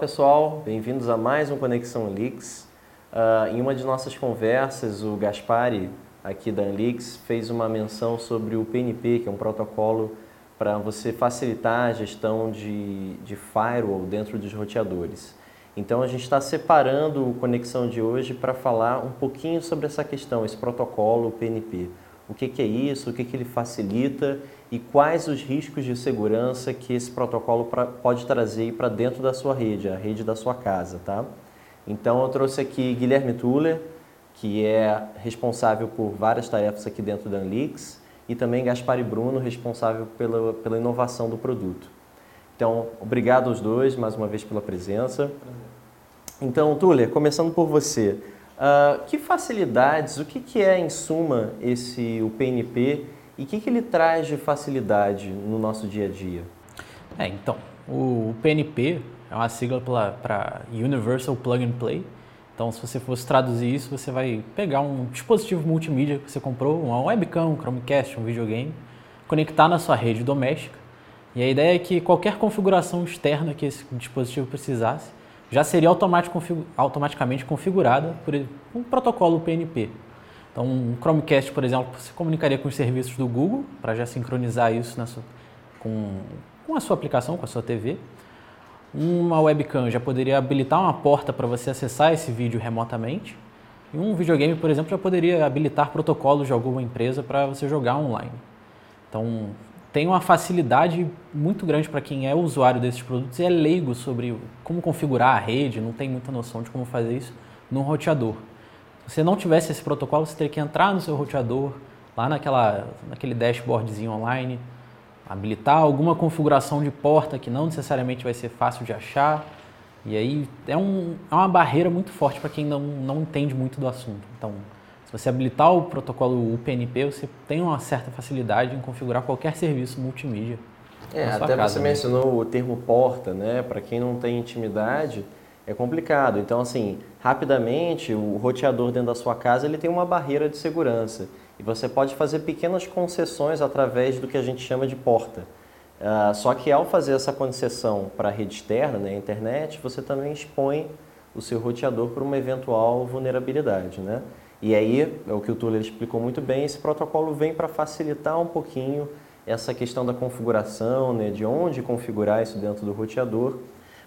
pessoal, bem-vindos a mais um Conexão Leaks. Uh, em uma de nossas conversas, o Gaspari, aqui da Anlix, fez uma menção sobre o PNP, que é um protocolo para você facilitar a gestão de, de firewall dentro dos roteadores. Então a gente está separando o Conexão de hoje para falar um pouquinho sobre essa questão, esse protocolo PNP. O que, que é isso, o que, que ele facilita e quais os riscos de segurança que esse protocolo pra, pode trazer para dentro da sua rede, a rede da sua casa, tá? Então eu trouxe aqui Guilherme Tuller, que é responsável por várias tarefas aqui dentro da Anlix, e também Gaspar Bruno, responsável pela, pela inovação do produto. Então, obrigado aos dois mais uma vez pela presença. Então, Tuller, começando por você, uh, que facilidades, o que, que é em suma esse o PNP e o que, que ele traz de facilidade no nosso dia a dia? É, então, o PNP é uma sigla para Universal Plug and Play. Então, se você fosse traduzir isso, você vai pegar um dispositivo multimídia que você comprou, uma webcam, um Chromecast, um videogame, conectar na sua rede doméstica. E a ideia é que qualquer configuração externa que esse dispositivo precisasse já seria automaticamente configurada por um protocolo PNP. Então, um Chromecast, por exemplo, você comunicaria com os serviços do Google para já sincronizar isso sua, com, com a sua aplicação, com a sua TV. Uma webcam já poderia habilitar uma porta para você acessar esse vídeo remotamente. E um videogame, por exemplo, já poderia habilitar protocolos de alguma empresa para você jogar online. Então, tem uma facilidade muito grande para quem é usuário desses produtos e é leigo sobre como configurar a rede, não tem muita noção de como fazer isso no roteador. Se você não tivesse esse protocolo, você teria que entrar no seu roteador, lá naquela, naquele dashboardzinho online, habilitar alguma configuração de porta que não necessariamente vai ser fácil de achar. E aí é, um, é uma barreira muito forte para quem não, não entende muito do assunto. Então, se você habilitar o protocolo UPnP, você tem uma certa facilidade em configurar qualquer serviço multimídia. É, até casa, você né? mencionou o termo porta, né? Para quem não tem intimidade, é complicado. Então, assim, rapidamente, o roteador dentro da sua casa ele tem uma barreira de segurança. E você pode fazer pequenas concessões através do que a gente chama de porta. Uh, só que ao fazer essa concessão para a rede externa, né, a internet, você também expõe o seu roteador para uma eventual vulnerabilidade. Né? E aí, é o que o Tuller explicou muito bem, esse protocolo vem para facilitar um pouquinho essa questão da configuração, né, de onde configurar isso dentro do roteador.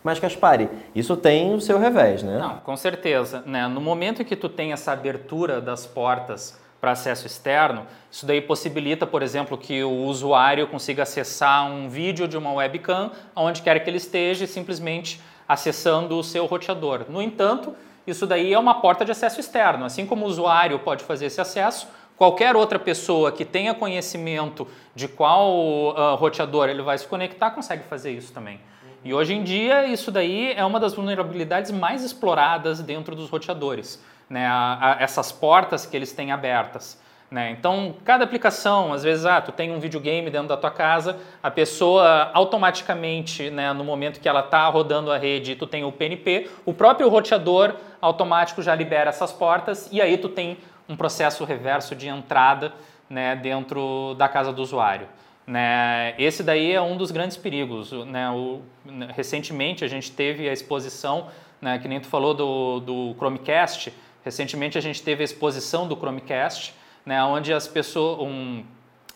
Mas, Caspari, isso tem o seu revés, né? Não, com certeza. Né? No momento que tu tem essa abertura das portas para acesso externo, isso daí possibilita, por exemplo, que o usuário consiga acessar um vídeo de uma webcam onde quer que ele esteja, simplesmente acessando o seu roteador. No entanto, isso daí é uma porta de acesso externo. Assim como o usuário pode fazer esse acesso, qualquer outra pessoa que tenha conhecimento de qual uh, roteador ele vai se conectar consegue fazer isso também. E hoje em dia, isso daí é uma das vulnerabilidades mais exploradas dentro dos roteadores né, a, a essas portas que eles têm abertas. Né? Então, cada aplicação, às vezes, ah, tu tem um videogame dentro da tua casa, a pessoa automaticamente, né, no momento que ela está rodando a rede, tu tem o PNP, o próprio roteador automático já libera essas portas e aí tu tem um processo reverso de entrada né, dentro da casa do usuário. Né? Esse daí é um dos grandes perigos. Né? O, recentemente a gente teve a exposição, né, que nem tu falou do, do Chromecast, Recentemente a gente teve a exposição do Chromecast, né, onde as pessoas, um,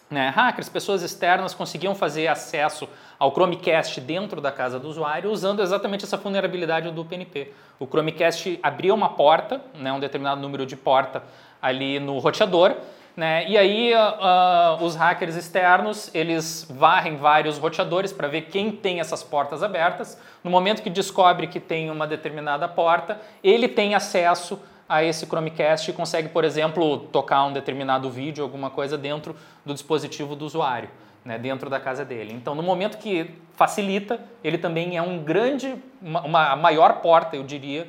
né, hackers, pessoas externas conseguiam fazer acesso ao Chromecast dentro da casa do usuário usando exatamente essa vulnerabilidade do PNP. O Chromecast abria uma porta, né, um determinado número de porta ali no roteador, né, e aí uh, os hackers externos eles varrem vários roteadores para ver quem tem essas portas abertas. No momento que descobre que tem uma determinada porta, ele tem acesso a esse Chromecast e consegue, por exemplo, tocar um determinado vídeo, alguma coisa dentro do dispositivo do usuário, né, dentro da casa dele. Então, no momento que facilita, ele também é um grande, uma, uma maior porta, eu diria,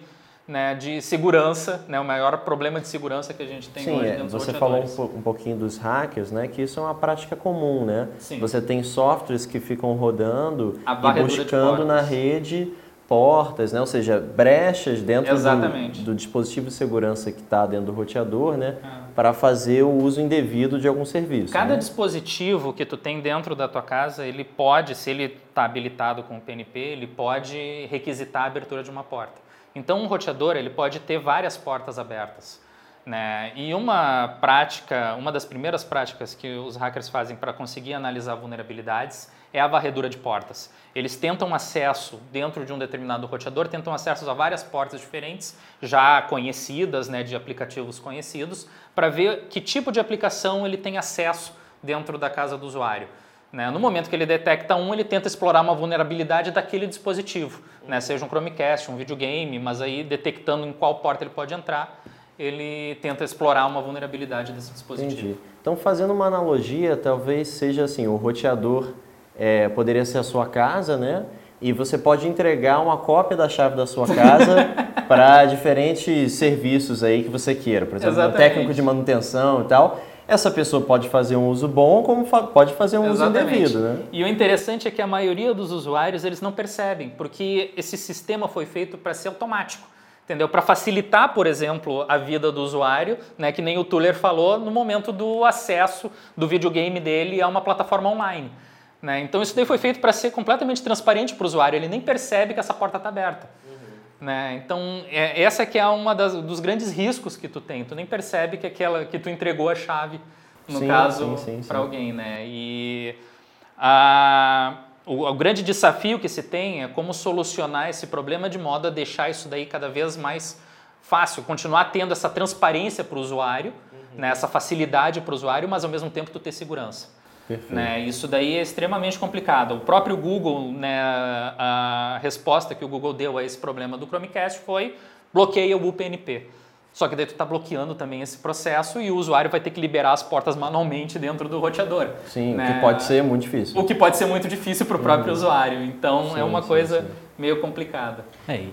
né, de segurança, né, o maior problema de segurança que a gente tem Sim, hoje é, dentro você falou um, um, pouquinho dos hackers, né, que isso é uma prática comum, né? Sim. Você tem softwares que ficam rodando e buscando na rede portas, né? ou seja, brechas dentro do, do dispositivo de segurança que está dentro do roteador, né? Ah. para fazer o uso indevido de algum serviço. Cada né? dispositivo que tu tem dentro da tua casa, ele pode, se ele está habilitado com o PNP, ele pode requisitar a abertura de uma porta. Então, um roteador ele pode ter várias portas abertas. Né? E uma prática, uma das primeiras práticas que os hackers fazem para conseguir analisar vulnerabilidades é a varredura de portas. Eles tentam acesso dentro de um determinado roteador, tentam acesso a várias portas diferentes, já conhecidas, né, de aplicativos conhecidos, para ver que tipo de aplicação ele tem acesso dentro da casa do usuário. Né? No momento que ele detecta um, ele tenta explorar uma vulnerabilidade daquele dispositivo, né? seja um Chromecast, um videogame, mas aí detectando em qual porta ele pode entrar, ele tenta explorar uma vulnerabilidade desse dispositivo. Entendi. Então, fazendo uma analogia, talvez seja assim, o roteador é, poderia ser a sua casa, né? E você pode entregar uma cópia da chave da sua casa para diferentes serviços aí que você queira. Por exemplo, um técnico de manutenção e tal. Essa pessoa pode fazer um uso bom, como fa- pode fazer um uso indevido, né? E o interessante é que a maioria dos usuários eles não percebem, porque esse sistema foi feito para ser automático. Entendeu? Para facilitar, por exemplo, a vida do usuário, né, que nem o Tuller falou, no momento do acesso do videogame dele a uma plataforma online. Né? Então isso daí foi feito para ser completamente transparente para o usuário, ele nem percebe que essa porta está aberta. Né? Então é, essa que é uma das, dos grandes riscos que tu tem, tu nem percebe que aquela que tu entregou a chave, no Sim, caso, para alguém. Né? E a, o, o grande desafio que se tem é como solucionar esse problema de modo a deixar isso daí cada vez mais fácil, continuar tendo essa transparência para o usuário, Uhum. né, essa facilidade para o usuário, mas ao mesmo tempo tu ter segurança. Né? Isso daí é extremamente complicado. O próprio Google, né, a resposta que o Google deu a esse problema do Chromecast foi bloqueia o UPnP. Só que daí tu está bloqueando também esse processo e o usuário vai ter que liberar as portas manualmente dentro do roteador. Sim, né? que pode ser muito difícil. O que pode ser muito difícil para o próprio usuário. Então é Sim, uma sim, coisa sim. meio complicada. É,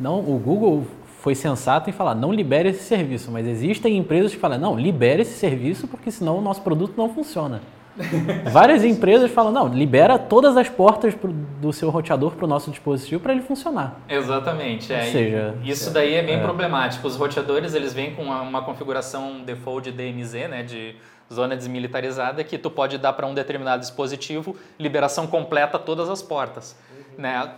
não, o Google foi sensato em falar, não libere esse serviço, mas existem empresas que falam, não, libere esse serviço porque senão o nosso produto não funciona. Várias empresas falam, não, libera todas as portas pro- do seu roteador para o nosso dispositivo para ele funcionar. Exatamente. É. Ou seja, E isso daí é bem é. problemático. Os roteadores eles vêm com uma, uma configuração default de DMZ, né, de zona desmilitarizada, que tu pode dar para um determinado dispositivo liberação completa a todas as portas. Né?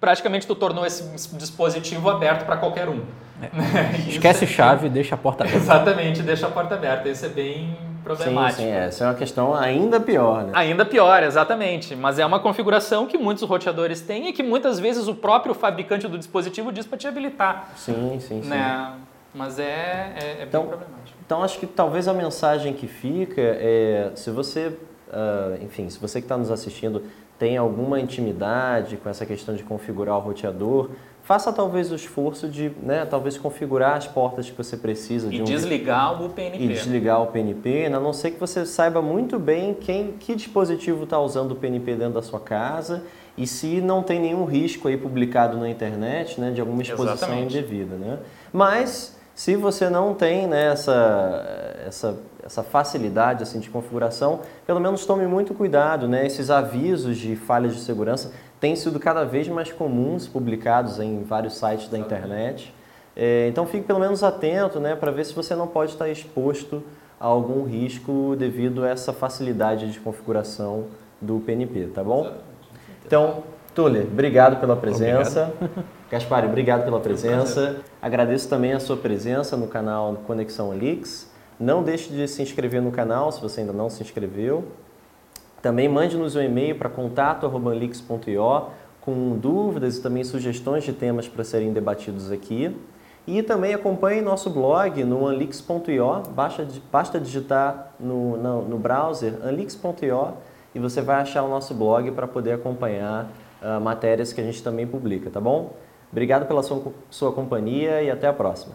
Praticamente tu tornou esse dispositivo aberto para qualquer um. Isso Esquece é- chave, deixa a porta aberta. Exatamente, deixa a porta aberta. Isso é bem problemático. sim, essa é uma questão ainda pior, né? Ainda pior, exatamente. Mas é uma configuração que muitos roteadores têm e que muitas vezes o próprio fabricante do dispositivo diz para te habilitar. Sim, sim, sim. Né? Mas é, é, é Então- bem problemático. Então acho que talvez a mensagem que fica é, se você, ah, enfim, se você que está nos assistindo tem alguma intimidade com essa questão de configurar o roteador, faça talvez o esforço de, né, talvez configurar as portas que você precisa de E um desligar o PNP. e desligar o PNP, a não ser que você saiba muito bem quem, que dispositivo está usando o PNP dentro da sua casa e se não tem nenhum risco aí publicado na internet, né, de alguma exposição Exatamente. indevida, né? Mas se você não tem né, essa, essa, essa facilidade assim, de configuração, pelo menos tome muito cuidado, né? Esses avisos de falhas de segurança têm sido cada vez mais comuns, publicados em vários sites da internet. É, então fique pelo menos atento né, para ver se você não pode estar exposto a algum risco devido a essa facilidade de configuração do PNP, tá bom? Então, Tuller, obrigado pela presença. Gaspari, obrigado pela presença. Agradeço também a sua presença no canal Conexão Leaks. Não deixe de se inscrever no canal se você ainda não se inscreveu. Também mande-nos um e-mail para contato.leaks.io com dúvidas e também sugestões de temas para serem debatidos aqui. E também acompanhe nosso blog no anlix.io, basta, basta digitar no, no, no browser anlix.io e você vai achar o nosso blog para poder acompanhar ah, matérias que a gente também publica, tá bom? Obrigado pela sua, sua companhia e até a próxima.